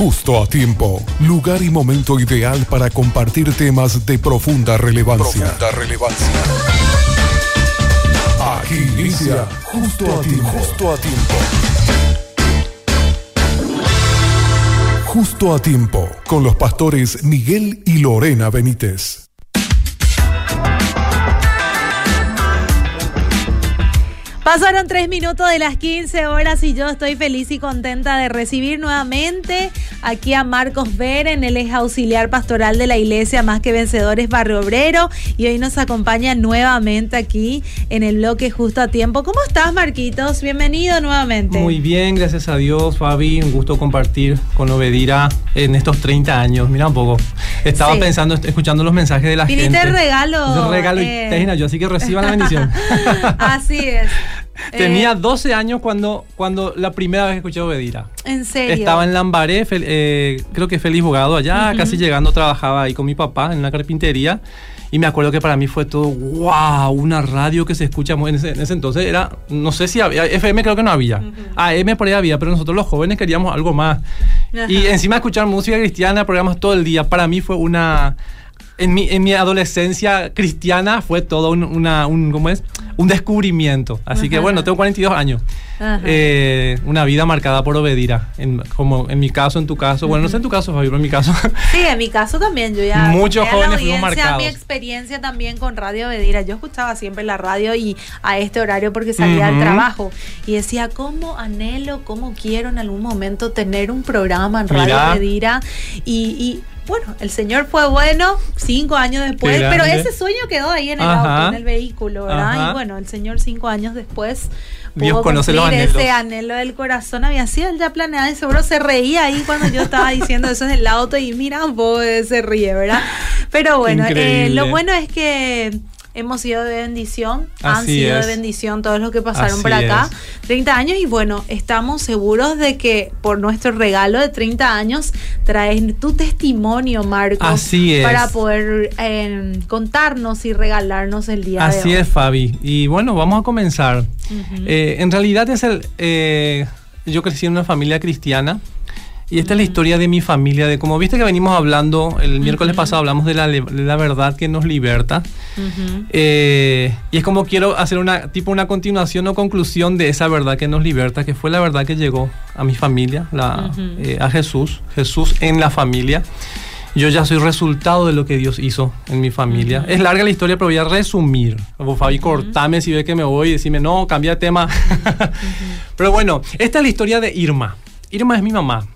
Justo a tiempo, lugar y momento ideal para compartir temas de profunda relevancia. Profunda relevancia. Aquí inicia Justo a tiempo. Justo a tiempo. Justo a tiempo, con los pastores Miguel y Lorena Benítez. Pasaron tres minutos de las 15 horas y yo estoy feliz y contenta de recibir nuevamente aquí a Marcos Beren, él es auxiliar pastoral de la iglesia Más que Vencedores Barrio Obrero y hoy nos acompaña nuevamente aquí en el bloque justo a tiempo. ¿Cómo estás Marquitos? Bienvenido nuevamente. Muy bien, gracias a Dios Fabi, un gusto compartir con Obedira en estos 30 años. Mira un poco, estaba pensando, escuchando los mensajes de la gente. Viniste regalo. regalo eh... y yo así que reciban la bendición. así es. Tenía 12 eh, años cuando, cuando la primera vez que escuché Obedira. ¿En serio? Estaba en Lambaré, eh, creo que Feliz Bogado allá, casi llegando, trabajaba ahí con mi papá en una carpintería. Y me acuerdo que para mí fue todo, wow, una radio que se escucha en ese, en ese entonces. Era, no sé si había, FM creo que no había. AM por ahí había, pero nosotros los jóvenes queríamos algo más. Y encima escuchar música cristiana, programas todo el día, para mí fue una en mi, en mi adolescencia cristiana fue todo un, una, un, ¿cómo es? un descubrimiento. Así que bueno, tengo 42 años. Eh, una vida marcada por Obedira. En, como en mi caso, en tu caso. Bueno, no sé en tu caso, Fabio, pero en mi caso. Sí, en mi caso también. Yo ya. Muchos jóvenes fuimos marcados. mi experiencia también con Radio Obedira. Yo escuchaba siempre la radio y a este horario porque salía al trabajo. Y decía, ¿cómo anhelo, cómo quiero en algún momento tener un programa en Radio Obedira? Y, y bueno, el señor fue bueno cinco años después, pero ese sueño quedó ahí en el auto, en el vehículo, ¿verdad? Y bueno, el señor cinco años después Dios conoce los anhelos. ese anhelo del corazón había sido ya planeado y seguro se reía ahí cuando yo estaba diciendo eso en el auto y mira, poco se ríe, ¿verdad? Pero bueno, eh, lo bueno es que hemos sido de bendición, han sido de bendición todos los que pasaron por acá. 30 años y bueno, estamos seguros de que por nuestro regalo de 30 años traes tu testimonio, Marcos, Así es. para poder em, contarnos y regalarnos el día Así de hoy. Así es, Fabi. Y bueno, vamos a comenzar. Eh, en realidad es el... Eh, yo crecí en una familia cristiana. Y esta es la historia de mi familia, de como viste que venimos hablando, el miércoles pasado hablamos de la, la, verdad que nos liberta. Eh, y es como quiero hacer una tipo una continuación o conclusión de esa verdad que nos liberta, que fue la verdad que llegó a mi familia, la, eh, a Jesús, Jesús en la familia. Yo ya soy resultado de lo que Dios hizo en mi familia. Es larga la historia, pero voy a resumir. Fabi, cortame si ve que me voy y decime, no, cambia de tema. pero bueno, esta es la historia de Irma. Irma es mi mamá.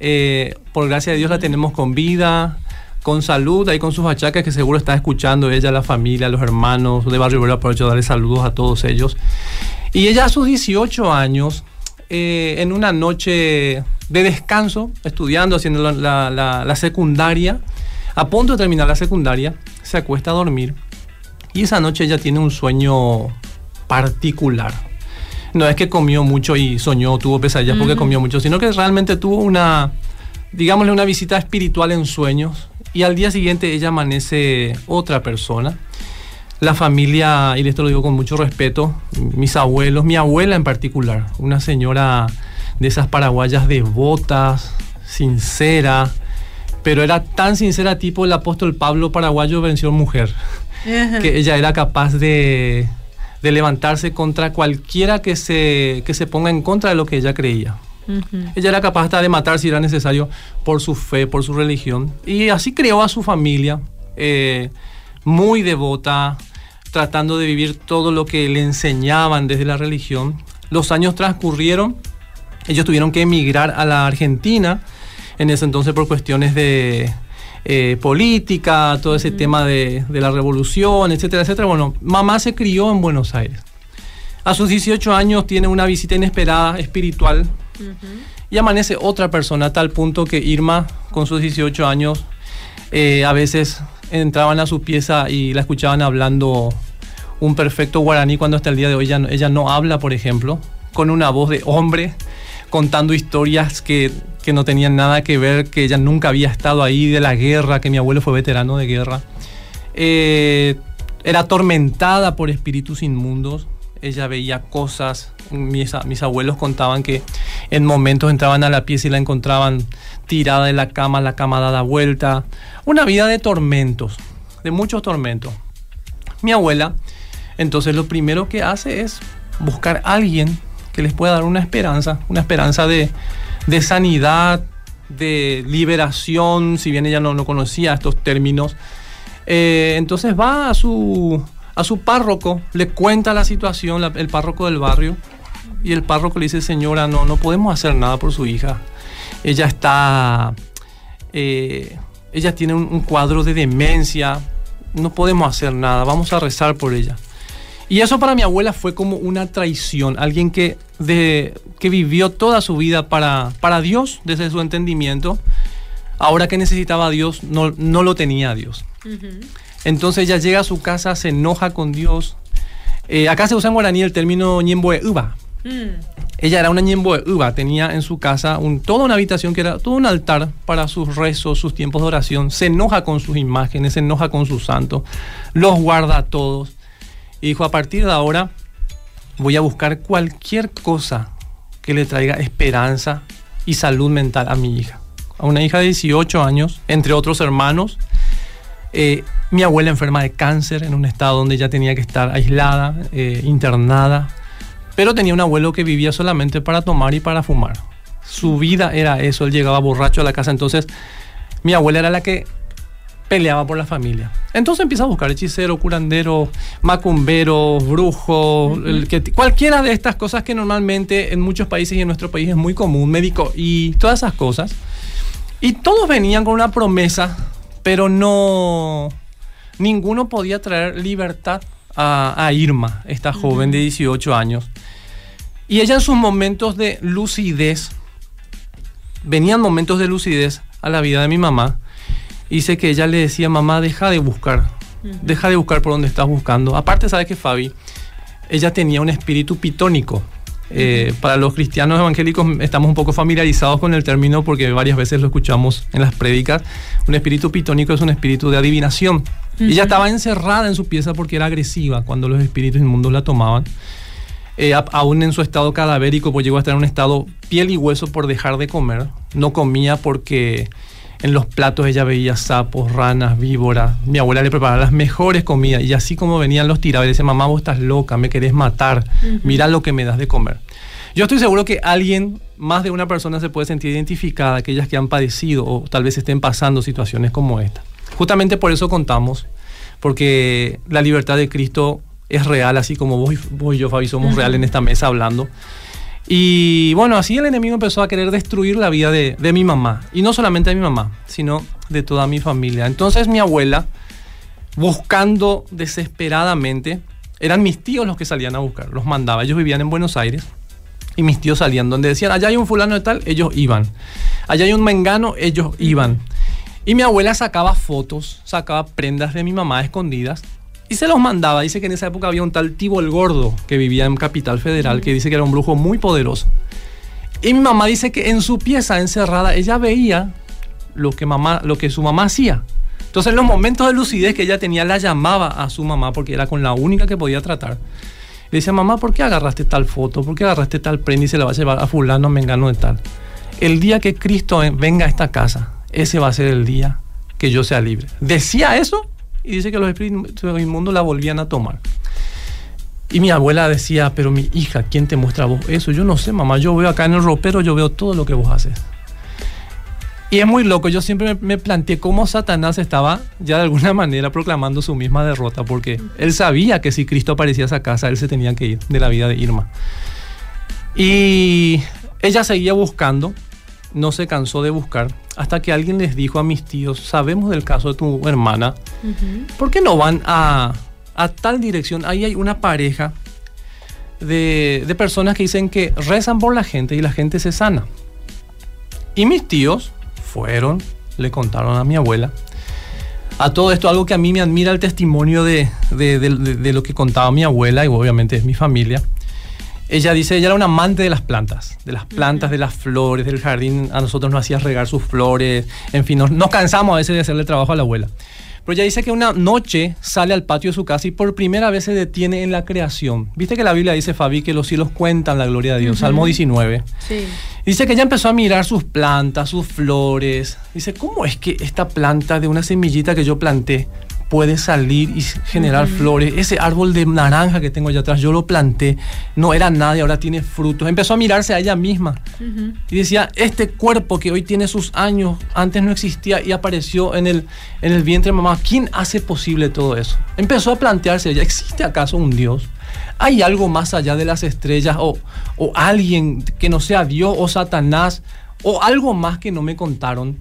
Eh, por gracia de Dios la tenemos con vida, con salud, ahí con sus achaques que seguro está escuchando ella, la familia, los hermanos de Barrio Obrero, aprovecho de darle saludos a todos ellos. Y ella a sus 18 años, eh, en una noche de descanso, estudiando, haciendo la, la, secundaria, a punto de terminar la secundaria, se acuesta a dormir y esa noche ella tiene un sueño particular no es que comió mucho y soñó, tuvo pesadillas porque comió mucho, sino que realmente tuvo una, digámosle, una visita espiritual en sueños y al día siguiente ella amanece otra persona. La familia, y esto lo digo con mucho respeto, mis abuelos, mi abuela en particular, una señora de esas paraguayas devotas, sincera, pero era tan sincera tipo el apóstol Pablo paraguayo venció mujer, que ella era capaz de de levantarse contra cualquiera que se, que se ponga en contra de lo que ella creía. Ella era capaz hasta de matar si era necesario por su fe, por su religión. Y así creó a su familia, eh, muy devota, tratando de vivir todo lo que le enseñaban desde la religión. Los años transcurrieron, ellos tuvieron que emigrar a la Argentina, en ese entonces por cuestiones de, eh, política, todo ese tema de, la revolución, etcétera, etcétera. Bueno, mamá se crió en Buenos Aires. A sus 18 años tiene una visita inesperada espiritual y amanece otra persona a tal punto que Irma, con sus 18 años, eh, a veces entraban a su pieza y la escuchaban hablando un perfecto guaraní cuando hasta el día de hoy ella, ella no habla, por ejemplo, con una voz de hombre contando historias que, no tenían nada que ver, que ella nunca había estado ahí, de la guerra, que mi abuelo fue veterano de guerra. Eh, era atormentada por espíritus inmundos. Ella veía cosas, mis, mis, abuelos contaban que En momentos entraban a la pieza y la encontraban tirada en la cama, la cama dada vuelta. Una vida de tormentos, de muchos tormentos. Mi abuela, entonces lo primero que hace es buscar a alguien que les pueda dar una esperanza, una esperanza de, sanidad, de liberación, si bien ella no, no conocía estos términos. Eh, entonces va a su, a su párroco, le cuenta la situación, el párroco del barrio, y el párroco le dice, señora, no, no podemos hacer nada por su hija. Ella está, eh, ella tiene un, cuadro de demencia, no podemos hacer nada, vamos a rezar por ella. Y eso para mi abuela fue como una traición, alguien que, de, que vivió toda su vida para, para Dios desde su entendimiento, ahora que necesitaba a Dios, no, no lo tenía a Dios. Entonces ella llega a su casa, se enoja con Dios. Eh, acá se usa en guaraní el término ñemboe uva. Mm. Ella era una ñemboe uva, tenía en su casa toda una habitación que era todo un altar para sus rezos, sus tiempos de oración. Se enoja con sus imágenes, se enoja con sus santos, los guarda a todos. Y dijo, a partir de ahora voy a buscar cualquier cosa que le traiga esperanza y salud mental a mi hija. A una hija de 18 años, entre otros hermanos, eh, mi abuela enferma de cáncer en un estado donde ella tenía que estar aislada, eh, internada, pero tenía un abuelo que vivía solamente para tomar y para fumar. Su vida era eso, él llegaba borracho a la casa, entonces mi abuela era la que peleaba por la familia. Entonces empieza a buscar hechicero, curandero, macumberos, brujo, cualquiera de estas cosas que normalmente en muchos países y en nuestro país es muy común, médico y todas esas cosas. Y todos venían con una promesa pero no, ninguno podía traer libertad a, Irma, esta joven de 18 años. Y ella en sus momentos de lucidez, venían momentos de lucidez a la vida de mi mamá, hice que ella le decía, mamá, deja de buscar, deja de buscar por donde estás buscando. Aparte, ¿sabes que Fabi? Ella tenía un espíritu pitónico. Eh, para los cristianos evangélicos estamos un poco familiarizados con el término porque varias veces lo escuchamos en las prédicas. Un espíritu pitónico es un espíritu de adivinación. Ella estaba encerrada en su pieza porque era agresiva cuando los espíritus inmundos la tomaban. Eh, aún en su estado cadavérico, pues llegó a estar en un estado piel y hueso por dejar de comer. No comía porque en los platos ella veía sapos, ranas, víboras. Mi abuela le preparaba las mejores comidas y así como venían los tirados, y decía, mamá, vos estás loca, me querés matar, mira lo que me das de comer. Yo estoy seguro que alguien, más de una persona se puede sentir identificada, aquellas que han padecido o tal vez estén pasando situaciones como esta. Justamente por eso contamos, porque la libertad de Cristo es real, así como vos, y yo, Fabi, somos real en esta mesa hablando. Y bueno, así el enemigo empezó a querer destruir la vida de, mi mamá. Y no solamente de mi mamá, sino de toda mi familia. Entonces mi abuela, buscando desesperadamente, eran mis tíos los que salían a buscar, los mandaba. Ellos vivían en Buenos Aires y mis tíos salían donde decían, allá hay un fulano de tal, ellos iban. Allá hay un mengano, ellos iban. Y mi abuela sacaba fotos, sacaba prendas de mi mamá escondidas y se los mandaba. Dice que en esa época había un tal Tibo el Gordo que vivía en Capital Federal, que dice que era un brujo muy poderoso. Y mi mamá dice que en su pieza encerrada ella veía lo que, mamá, lo que su mamá hacía. Entonces en los momentos de lucidez que ella tenía, la llamaba a su mamá porque era con la única que podía tratar. Le decía, mamá, ¿por qué agarraste tal foto? ¿Por qué agarraste tal prenda y se la va a llevar a fulano, mengano de tal? El día que Cristo venga a esta casa, ese va a ser el día que yo sea libre. Decía eso y dice que los espíritus inmundos la volvían a tomar. Y mi abuela decía, pero mi hija, ¿quién te muestra vos eso? Yo no sé, mamá, yo veo acá en el ropero, yo veo todo lo que vos haces. Y es muy loco, yo siempre me, planteé cómo Satanás estaba ya de alguna manera proclamando su misma derrota, porque él sabía que si Cristo aparecía a esa casa, él se tenía que ir de la vida de Irma. Y ella seguía buscando, no se cansó de buscar, hasta que alguien les dijo a mis tíos, sabemos del caso de tu hermana, ¿por qué no van a, tal dirección? Ahí hay una pareja de, de, personas que dicen que rezan por la gente y la gente se sana. Y mis tíos fueron, le contaron a mi abuela. A todo esto, algo que a mí me admira el testimonio de, de, de lo que contaba mi abuela y obviamente es mi familia ella dice, ella era una amante de las plantas, de las plantas, de las flores, del jardín. A nosotros nos hacía regar sus flores. En fin, nos, cansamos a veces de hacerle trabajo a la abuela. Pero ella dice que una noche sale al patio de su casa y por primera vez se detiene en la creación. Viste que la Biblia dice, Fabi, que los cielos cuentan la gloria de Dios. Salmo 19. Sí. Dice que ella empezó a mirar sus plantas, sus flores. Dice, ¿cómo es que esta planta de una semillita que yo planté puede salir y generar flores? Ese árbol de naranja que tengo allá atrás, yo lo planté, no era nada y ahora tiene frutos. Empezó a mirarse a ella misma y decía, este cuerpo que hoy tiene sus años, antes no existía y apareció en el, en el vientre de mamá, ¿quién hace posible todo eso? Empezó a plantearse ella, ¿existe acaso un Dios? ¿Hay algo más allá de las estrellas o, o alguien que no sea Dios o Satanás o algo más que no me contaron?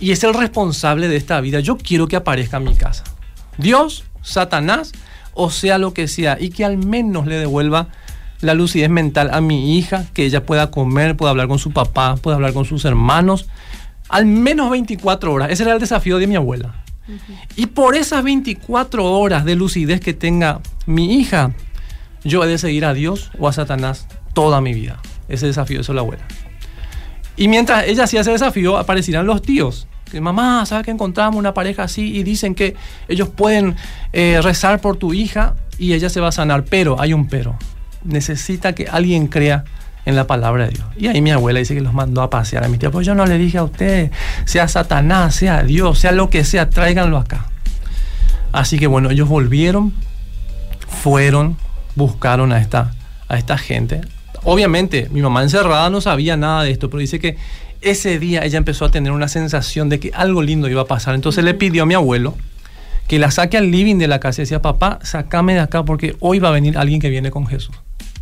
Y es el responsable de esta vida. Yo quiero que aparezca en mi casa. Dios, Satanás o sea lo que sea y que al menos le devuelva la lucidez mental a mi hija, que ella pueda comer, pueda hablar con su papá, pueda hablar con sus hermanos, al menos 24 horas. Ese era el desafío de mi abuela. Y por esas 24 horas de lucidez que tenga mi hija, yo he de seguir a Dios o a Satanás toda mi vida. Ese desafío es la abuela. Y mientras ella hacía ese desafío, aparecirán los tíos. Que mamá, ¿sabes que encontramos una pareja así? Y dicen que ellos pueden eh, rezar por tu hija y ella se va a sanar. Pero, hay un pero. Necesita que alguien crea en la palabra de Dios. Y ahí mi abuela dice que los mandó a pasear a mi tía. Pues yo no le dije a usted, sea Satanás, sea Dios, sea lo que sea, tráiganlo acá. Así que bueno, ellos volvieron, fueron, buscaron a esta, a esta gente. Obviamente, mi mamá encerrada no sabía nada de esto, pero dice que ese día ella empezó a tener una sensación de que algo lindo iba a pasar. Entonces le pidió a mi abuelo que la saque al living de la casa y decía, papá, sacame de acá porque hoy va a venir alguien que viene con Jesús.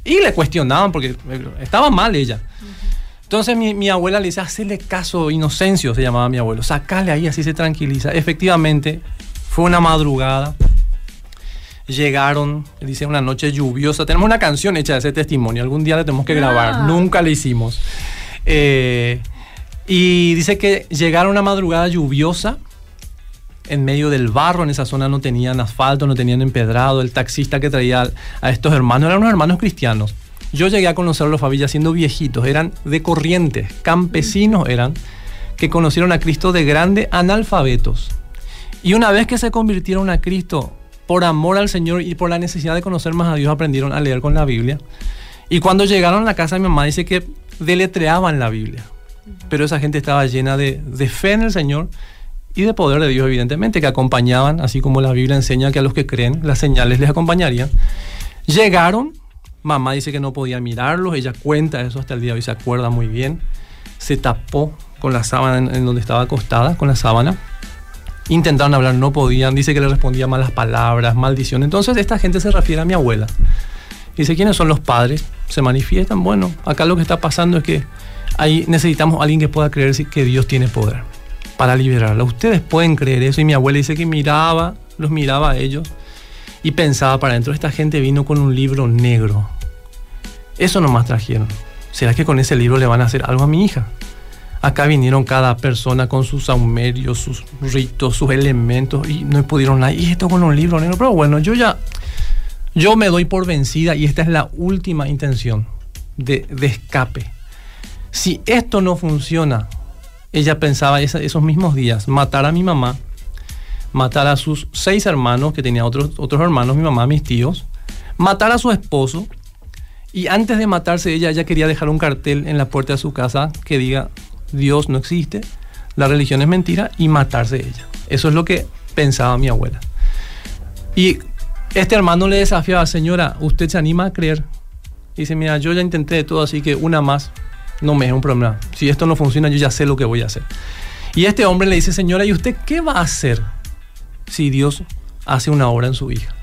Y le cuestionaban porque estaba mal ella. Entonces mi, mi, abuela le dice, hacele caso, Inocencio se llamaba mi abuelo, sacale ahí, así se tranquiliza. Efectivamente, fue una madrugada, llegaron, dice una noche lluviosa. Tenemos una canción hecha de ese testimonio, algún día la tenemos que grabar, ah. nunca la hicimos. Eh, y dice que llegaron una madrugada lluviosa en medio del barro, en esa zona no tenían asfalto, no tenían empedrado. El taxista que traía a estos hermanos eran unos hermanos cristianos. Yo llegué a conocerlos, Fabilla, siendo viejitos, eran de corrientes, campesinos eran, que conocieron a Cristo de grande analfabetos. Y una vez que se convirtieron a Cristo, por amor al Señor y por la necesidad de conocer más a Dios, aprendieron a leer con la Biblia. Y cuando llegaron a la casa, mi mamá dice que deletreaban la Biblia. Pero esa gente estaba llena de, de fe en el Señor y de poder de Dios, evidentemente, que acompañaban, así como la Biblia enseña que a los que creen las señales les acompañarían. Llegaron, mamá dice que no podía mirarlos, ella cuenta eso hasta el día de hoy, se acuerda muy bien. Se tapó con la sábana en, donde estaba acostada, con la sábana. Intentaron hablar, no podían, dice que le respondía malas palabras, maldición. Entonces esta gente se refiere a mi abuela. Dice, ¿quiénes son los padres? Se manifiestan. Bueno, acá lo que está pasando es que ahí necesitamos a alguien que pueda creer que Dios tiene poder para liberarla. Ustedes pueden creer eso. Y mi abuela dice que miraba, los miraba a ellos y pensaba para adentro, esta gente vino con un libro negro. Eso nomás trajeron. ¿Será que con ese libro le van a hacer algo a mi hija? Acá vinieron cada persona con sus saumerios, sus ritos, sus elementos y no pudieron nada. Y esto con un libro negro. Pero bueno, yo ya, yo me doy por vencida y esta es la última intención de, de escape. Si esto no funciona, ella pensaba esos mismos días matar a mi mamá, matar a sus seis hermanos, que tenía otros, otros hermanos, mi mamá, mis tíos, matar a su esposo, y antes de matarse ella, ella quería dejar un cartel en la puerta de su casa que diga, Dios no existe, la religión es mentira, y matarse ella. Eso es lo que pensaba mi abuela. Y este hermano le desafiaba, señora, ¿usted se anima a creer? Y dice, mira, yo ya intenté de todo, así que una más no me es un problema. Si esto no funciona, yo ya sé lo que voy a hacer. Y este hombre le dice, señora, ¿y usted qué va a hacer si Dios hace una obra en su hija?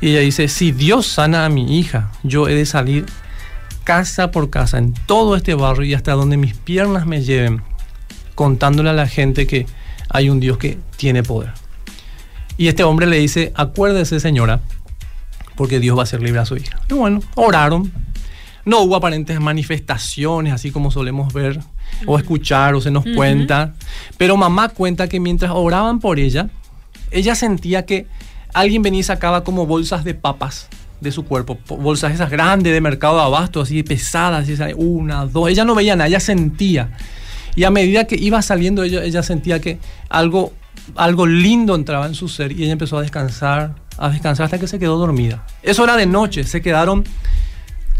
Y ella dice, si Dios sana a mi hija, yo he de salir casa por casa en todo este barrio y hasta donde mis piernas me lleven, contándole a la gente que hay un Dios que tiene poder. Y este hombre le dice, acuérdese señora, porque Dios va a hacer libre a su hija. Y bueno, oraron, no hubo aparentes manifestaciones, así como solemos ver o escuchar o se nos cuenta. Pero mamá cuenta que mientras oraban por ella, ella sentía que alguien venía y sacaba como bolsas de papas de su cuerpo, bolsas esas grandes de mercado de abasto, así pesadas, una, dos. Ella no veía nada, ella sentía. Y a medida que iba saliendo, ella, ella sentía que algo, algo lindo entraba en su ser y ella empezó a descansar, a descansar hasta que se quedó dormida. Eso era de noche, se quedaron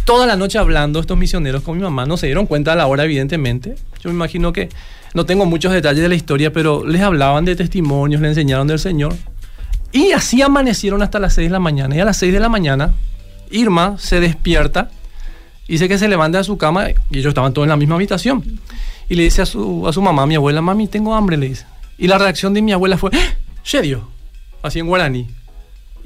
toda la noche hablando estos misioneros con mi mamá. No se dieron cuenta a la hora, evidentemente. Yo me imagino que no tengo muchos detalles de la historia, pero les hablaban de testimonios, le enseñaron del Señor. Y así amanecieron hasta las 6 de la mañana. Y a las 6 de la mañana, Irma se despierta, dice que se levanta de su cama y ellos estaban todos en la misma habitación. Y le dice a su, a su mamá, mi abuela, mami, tengo hambre, le dice. Y la reacción de mi abuela fue, serio, ¡Ah! así en guaraní.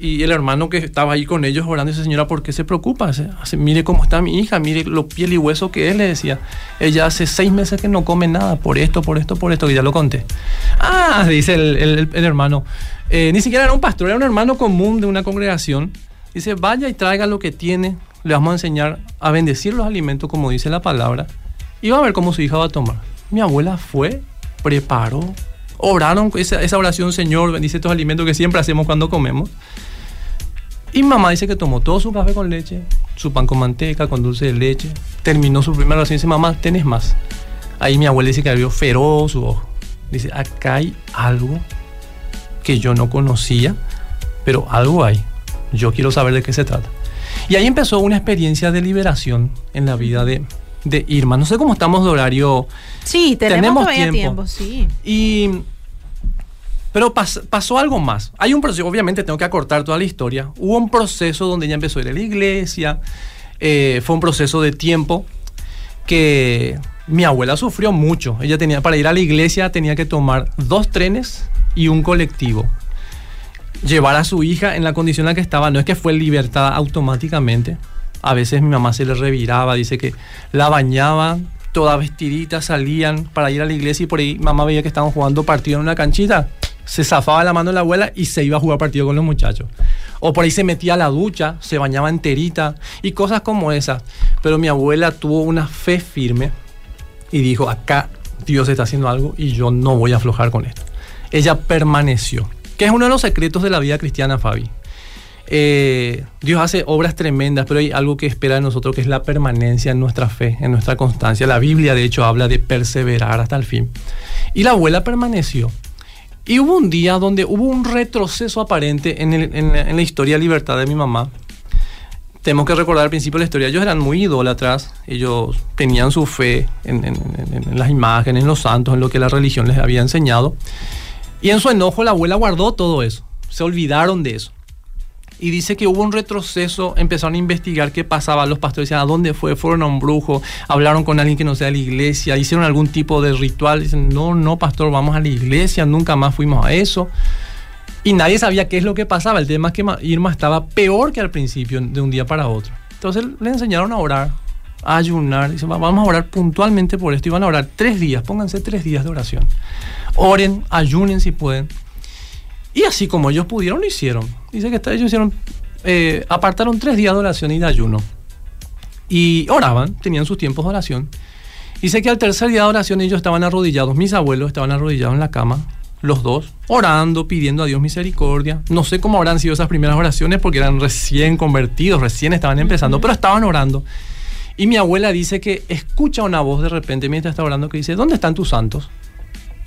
Y el hermano que estaba ahí con ellos orando, dice, señora, ¿por qué se preocupa? mire cómo está mi hija, mire lo piel y hueso que es, le decía. Ella hace seis meses que no come nada, por esto, por esto, por esto, que ya lo conté. Ah, dice el, hermano, eh, ni siquiera era un pastor, era un hermano común de una congregación. Dice, vaya y traiga lo que tiene, le vamos a enseñar a bendecir los alimentos, como dice la palabra, y va a ver cómo su hija va a tomar. Mi abuela fue, preparó, oraron esa, esa oración, Señor, bendice estos alimentos que siempre hacemos cuando comemos. Y mamá dice que tomó todo su café con leche, su pan con manteca, con dulce de leche. Terminó su primera oración y dice, mamá, ¿tenés más? Ahí mi abuela dice que abrió feroz su ojo. Dice, acá hay algo que yo no conocía, pero algo hay. Yo quiero saber de qué se trata. Y ahí empezó una experiencia de liberación en la vida de, de Irma. No sé cómo estamos de horario. Sí, tenemos, tiempo. tiempo. sí. Y pero pasó algo más. Hay un proceso, obviamente tengo que acortar toda la historia. Hubo un proceso donde ella empezó a ir a la iglesia. Eh, fue un proceso de tiempo que mi abuela sufrió mucho. Ella tenía, para ir a la iglesia tenía que tomar dos trenes y un colectivo. Llevar a su hija en la condición en la que estaba, no es que fue libertada automáticamente. A veces mi mamá se le reviraba, dice que la bañaba, toda vestidita, salían para ir a la iglesia y por ahí mamá veía que estaban jugando partido en una canchita se zafaba la mano de la abuela y se iba a jugar partido con los muchachos. O por ahí se metía a la ducha, se bañaba enterita y cosas como esas. Pero mi abuela tuvo una fe firme y dijo, acá Dios está haciendo algo y yo no voy a aflojar con esto. Ella permaneció, que es uno de los secretos de la vida cristiana, Fabi. Eh, Dios hace obras tremendas, pero hay algo que espera de nosotros que es la permanencia en nuestra fe, en nuestra constancia. La Biblia, de hecho, habla de perseverar hasta el fin. Y la abuela permaneció. Y hubo un día donde hubo un retroceso aparente en, la historia libertad de mi mamá. Tenemos que recordar al principio de la historia, ellos eran muy idólatras, ellos tenían su fe en, en, las imágenes, en los santos, en lo que la religión les había enseñado. Y en su enojo la abuela guardó todo eso, se olvidaron de eso y dice que hubo un retroceso, empezaron a investigar qué pasaba, los pastores decían, ¿a dónde fue? Fueron a un brujo, hablaron con alguien que no sea de la iglesia, hicieron algún tipo de ritual, dicen, no, no, pastor, vamos a la iglesia, nunca más fuimos a eso. Y nadie sabía qué es lo que pasaba, el tema es que Irma estaba peor que al principio, de un día para otro. Entonces le enseñaron a orar, a ayunar, dicen, vamos a orar puntualmente por esto, y van a orar tres días, pónganse tres días de oración. Oren, ayunen si pueden y así como ellos pudieron, lo hicieron. Dice que ellos hicieron, eh, apartaron tres días de oración y de ayuno. Y oraban, tenían sus tiempos de oración. Dice que al tercer día de oración ellos estaban arrodillados, mis abuelos estaban arrodillados en la cama, los dos, orando, pidiendo a Dios misericordia. No sé cómo habrán sido esas primeras oraciones porque eran recién convertidos, recién estaban empezando, pero estaban orando. Y mi abuela dice que escucha una voz de repente mientras está orando que dice, ¿dónde están tus santos?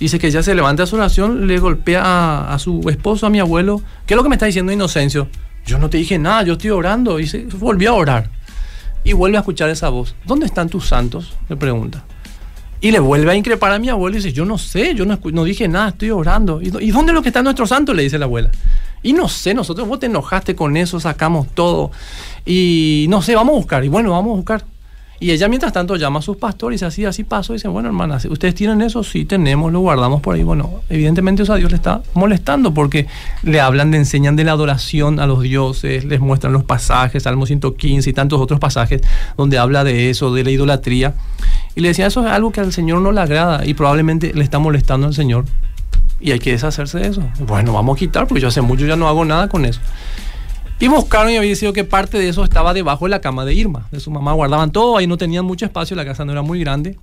Dice que ella se levanta a su oración, le golpea a, su esposo, a mi abuelo. ¿Qué es lo que me está diciendo Inocencio? Yo no te dije nada, yo estoy orando. Y se volvió a orar. Y vuelve a escuchar esa voz. ¿Dónde están tus santos? Le pregunta. Y le vuelve a increpar a mi abuelo y dice, yo no sé, yo no, no dije nada, estoy orando. ¿Y, dónde es lo que está nuestro santo? Le dice la abuela. Y no sé, nosotros vos te enojaste con eso, sacamos todo. Y no sé, vamos a buscar. Y bueno, vamos a buscar. Y ella mientras tanto llama a sus pastores y así, así paso. Y dice, bueno, hermana, ¿ustedes tienen eso? Sí, tenemos, lo guardamos por ahí. Bueno, evidentemente eso a Dios le está molestando porque le hablan, le enseñan de la adoración a los dioses, les muestran los pasajes, Salmo 115 y tantos otros pasajes donde habla de eso, de la idolatría. Y le decía, eso es algo que al Señor no le agrada y probablemente le está molestando al Señor. Y hay que deshacerse de eso. Bueno, vamos a quitar porque yo hace mucho ya no hago nada con eso. Y buscaron y había sido que parte de eso estaba debajo de la cama de Irma, de su mamá. Guardaban todo, ahí no tenían mucho espacio, la casa no era muy grande.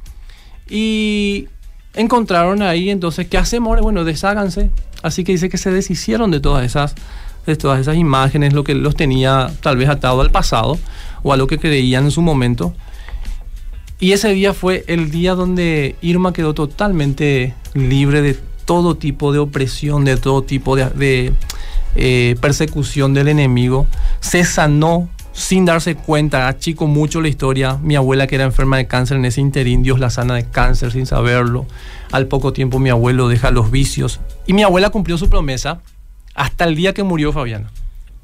Y encontraron ahí, entonces, ¿qué hacemos? Bueno, desháganse. Así que dice que se deshicieron de todas esas, de todas esas imágenes, lo que los tenía tal vez atado al pasado o a lo que creían en su momento. Y ese día fue el día donde Irma quedó totalmente libre de todo tipo de opresión, de todo tipo de, eh, persecución del enemigo, se sanó sin darse cuenta, achico mucho la historia. Mi abuela que era enferma de cáncer en ese interín, Dios la sana de cáncer sin saberlo. Al poco tiempo mi abuelo deja los vicios. Y mi abuela cumplió su promesa hasta el día que murió Fabiana.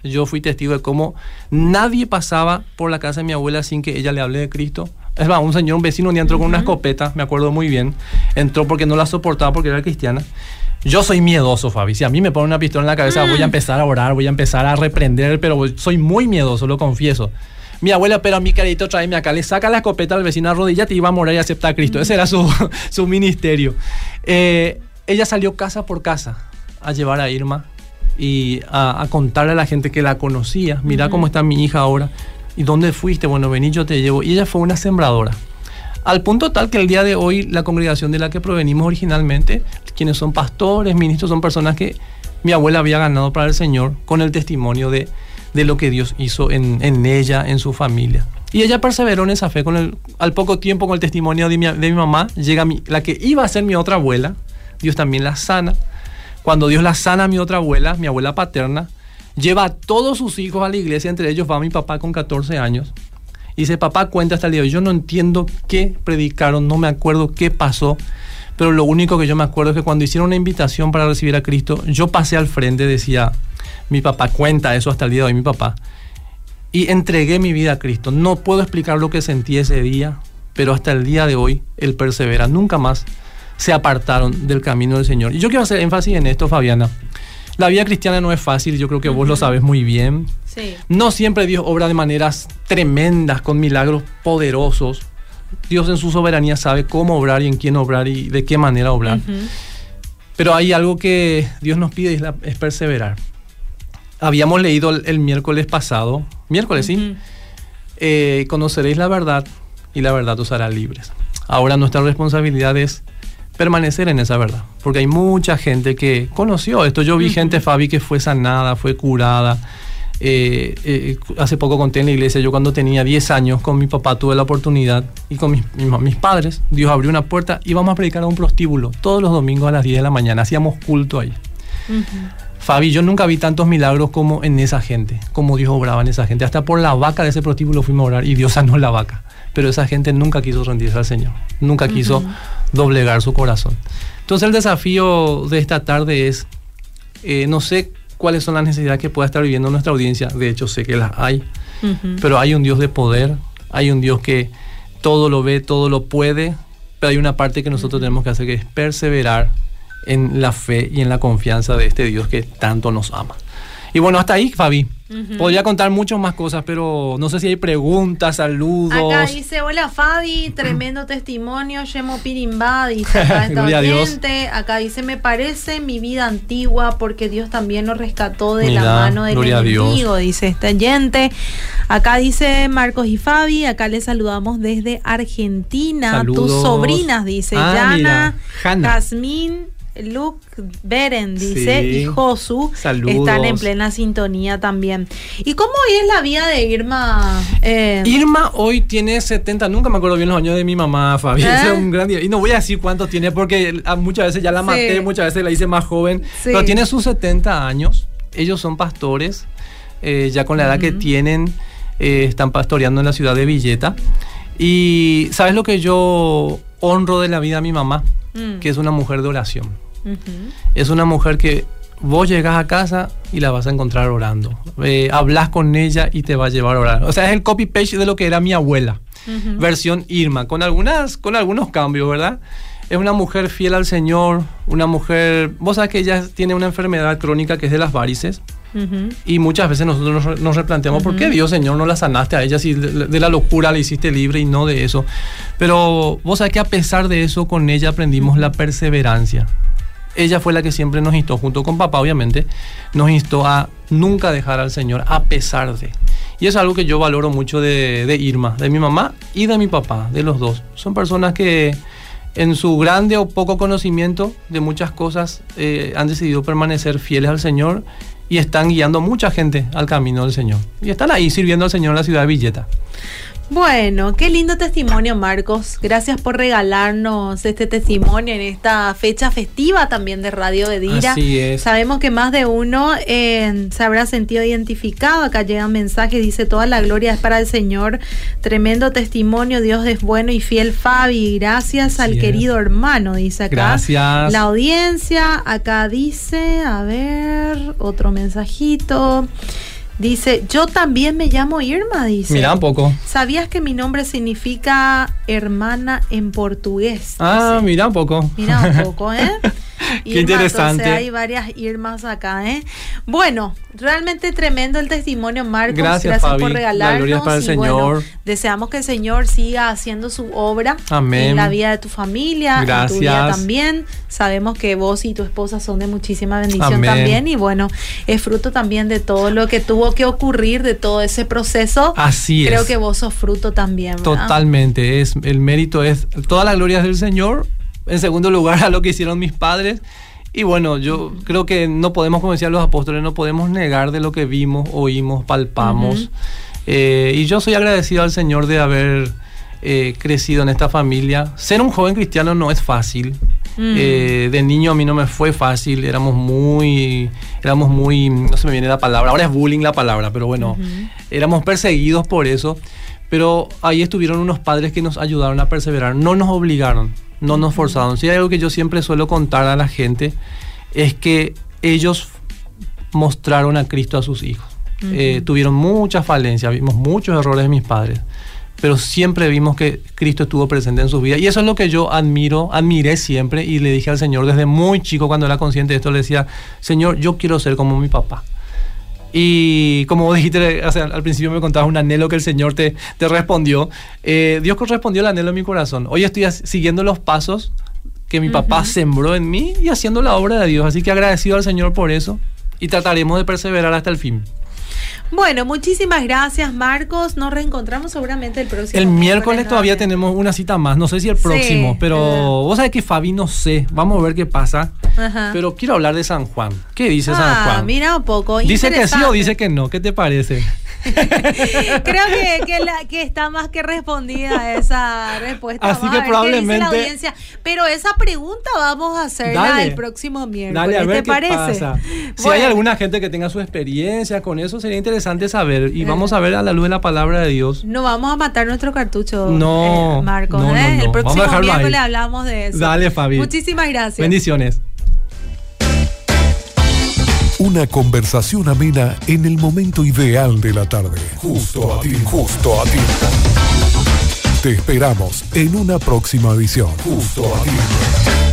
Yo fui testigo de cómo nadie pasaba por la casa de mi abuela sin que ella le hable de Cristo. Es más, un señor, un vecino, ni entró con una escopeta, me acuerdo muy bien. Entró porque no la soportaba porque era cristiana. Yo soy miedoso, Fabi. Si a mí me ponen una pistola en la cabeza, voy a mm. empezar a orar, voy a empezar a reprender, pero soy muy miedoso, lo confieso. Mi abuela, pero a mi carito, tráeme acá, le saca la escopeta al vecino a rodilla, te iba a morir y aceptar a Cristo. Ese era su, su ministerio. Eh, ella salió casa por casa a llevar a Irma y a, contarle a la gente que la conocía. Mira cómo está mi hija ahora. ¿Y dónde fuiste? Bueno, vení, yo te llevo. Y ella fue una sembradora. Al punto tal que el día de hoy la congregación de la que provenimos originalmente, quienes son pastores, ministros, son personas que mi abuela había ganado para el Señor con el testimonio de, de lo que Dios hizo en, en, ella, en su familia. Y ella perseveró en esa fe. Con el, al poco tiempo, con el testimonio de mi, de mi mamá, llega mi, la que iba a ser mi otra abuela. Dios también la sana. Cuando Dios la sana a mi otra abuela, mi abuela paterna, lleva a todos sus hijos a la iglesia, entre ellos va mi papá con 14 años. Y dice, papá cuenta hasta el día de hoy, yo no entiendo qué predicaron, no me acuerdo qué pasó, pero lo único que yo me acuerdo es que cuando hicieron una invitación para recibir a Cristo, yo pasé al frente, decía, mi papá cuenta eso hasta el día de hoy, mi papá, y entregué mi vida a Cristo. No puedo explicar lo que sentí ese día, pero hasta el día de hoy Él persevera, nunca más se apartaron del camino del Señor. Y yo quiero hacer énfasis en esto, Fabiana. La vida cristiana no es fácil, yo creo que vos lo sabes muy bien. No siempre Dios obra de maneras tremendas, con milagros poderosos. Dios en su soberanía sabe cómo obrar y en quién obrar y de qué manera obrar. Pero hay algo que Dios nos pide y es, perseverar. Habíamos leído el, miércoles pasado, miércoles, sí, eh, conoceréis la verdad y la verdad os hará libres. Ahora nuestra responsabilidad es permanecer en esa verdad. Porque hay mucha gente que conoció esto. Yo vi gente, Fabi, que fue sanada, fue curada. Eh, eh, hace poco conté en la iglesia, yo cuando tenía 10 años con mi papá tuve la oportunidad y con mis, mis, padres, Dios abrió una puerta y íbamos a predicar a un prostíbulo todos los domingos a las 10 de la mañana, hacíamos culto ahí. Fabi, yo nunca vi tantos milagros como en esa gente, como Dios obraba en esa gente. Hasta por la vaca de ese prostíbulo fuimos a orar y Dios sanó la vaca. Pero esa gente nunca quiso rendirse al Señor, nunca quiso doblegar su corazón. Entonces el desafío de esta tarde es, eh, no sé cuáles son las necesidades que pueda estar viviendo nuestra audiencia, de hecho sé que las hay, pero hay un Dios de poder, hay un Dios que todo lo ve, todo lo puede, pero hay una parte que nosotros tenemos que hacer que es perseverar en la fe y en la confianza de este Dios que tanto nos ama. Y bueno, hasta ahí, Fabi. Podría contar muchas más cosas, pero no sé si hay preguntas, saludos. Acá dice, hola Fabi, tremendo testimonio, Yemo Pirimba, dice acá esta Acá dice, me parece mi vida antigua porque Dios también nos rescató de la mano del enemigo, dice esta oyente. Acá dice Marcos y Fabi, acá les saludamos desde Argentina. Tus sobrinas, dice ah, Yana, Jazmín Luke Beren dice y Josu están en plena sintonía también. ¿Y cómo es la vida de Irma? Eh? Irma hoy tiene 70, nunca me acuerdo bien los años de mi mamá, Fabi. ¿Eh? Es un gran día. Y no voy a decir cuántos tiene porque muchas veces ya la maté, muchas veces la hice más joven. Pero tiene sus 70 años. Ellos son pastores, eh, ya con la edad que tienen, están pastoreando en la ciudad de Villeta. Y ¿sabes lo que yo honro de la vida de mi mamá? Mm. Que es una mujer de oración es una mujer que vos llegas a casa y la vas a encontrar orando. Eh, hablas con ella y te va a llevar a orar. O sea, es el copy-paste de lo que era mi abuela. Versión Irma, con, algunas, con algunos cambios, ¿verdad? Es una mujer fiel al Señor, una mujer... Vos sabés que ella tiene una enfermedad crónica que es de las varices. Y muchas veces nosotros nos, replanteamos, ¿por qué Dios, Señor, no la sanaste a ella si de, la locura la hiciste libre y no de eso? Pero vos sabés que a pesar de eso, con ella aprendimos la perseverancia ella fue la que siempre nos instó, junto con papá obviamente, nos instó a nunca dejar al Señor a pesar de. Y es algo que yo valoro mucho de, Irma, de mi mamá y de mi papá, de los dos. Son personas que en su grande o poco conocimiento de muchas cosas eh, han decidido permanecer fieles al Señor y están guiando mucha gente al camino del Señor. Y están ahí sirviendo al Señor en la ciudad de Villeta. Bueno, qué lindo testimonio, Marcos. Gracias por regalarnos este testimonio en esta fecha festiva también de Radio de Dira. Así es. Sabemos que más de uno eh, se habrá sentido identificado. Acá llega un mensaje, dice, toda la gloria es para el Señor. Tremendo testimonio, Dios es bueno y fiel, Fabi. Gracias al querido hermano, dice acá. Gracias. La audiencia, acá dice, a ver, otro mensajito. Dice, yo también me llamo Irma, dice. Mira un poco. ¿Sabías que mi nombre significa hermana en portugués? Ah, mira un poco. Mira un poco, ¿eh? Qué interesante. hay varias Irmas acá, ¿eh? Bueno, realmente tremendo el testimonio, Marcos. Gracias, por regalarnos. para el Señor. deseamos que el Señor siga haciendo su obra Amén. en la vida de tu familia, Gracias. en tu vida también. Sabemos que vos y tu esposa son de muchísima bendición también. Y bueno, es fruto también de todo lo que tuvo que ocurrir, de todo ese proceso. Así es. Creo que vos sos fruto también. Totalmente. Es, el mérito es toda la gloria del Señor en segundo lugar a lo que hicieron mis padres. Y bueno, yo creo que no podemos, como decían los apóstoles, no podemos negar de lo que vimos, oímos, palpamos. Eh, y yo soy agradecido al Señor de haber eh, crecido en esta familia. Ser un joven cristiano no es fácil. Mm. Eh, de niño a mí no me fue fácil, éramos muy, éramos muy, no se me viene la palabra, ahora es bullying la palabra, pero bueno, éramos perseguidos por eso. Pero ahí estuvieron unos padres que nos ayudaron a perseverar, no nos obligaron no nos forzaron. Si hay algo que yo siempre suelo contar a la gente, es que ellos mostraron a Cristo a sus hijos. Eh, tuvieron muchas falencias, vimos muchos errores de mis padres, pero siempre vimos que Cristo estuvo presente en sus vidas. Y eso es lo que yo admiro, admiré siempre y le dije al Señor desde muy chico, cuando era consciente de esto, le decía, Señor, yo quiero ser como mi papá. Y como dijiste, al principio me contabas un anhelo que el Señor te, te respondió. Eh, Dios correspondió el anhelo en mi corazón. Hoy estoy siguiendo los pasos que mi papá sembró en mí y haciendo la obra de Dios. Así que agradecido al Señor por eso y trataremos de perseverar hasta el fin. Bueno, muchísimas gracias, Marcos. Nos reencontramos seguramente el próximo. El miércoles todavía tenemos una cita más. No sé si el próximo, pero vos sabés que Fabi no sé. Vamos a ver qué pasa. Pero quiero hablar de San Juan. ¿Qué dice San ah, Juan? Mira un poco. Dice que sí o dice que no. ¿Qué te parece? Creo que, está más que respondida esa respuesta. Así que probablemente. Pero esa pregunta vamos a hacerla el próximo miércoles. Dale, ¿Te parece? Si hay alguna gente que tenga su experiencia con eso, sería interesante saber. Y eh. vamos a ver a la luz de la palabra de Dios. No vamos a matar nuestro cartucho, no, eh, Marco. ¿eh? el próximo miércoles hablamos de eso. Dale, Fabi. Muchísimas gracias. Bendiciones. Una conversación amena en el momento ideal de la tarde. Justo a ti, justo a ti. Te esperamos en una próxima edición. Justo a ti.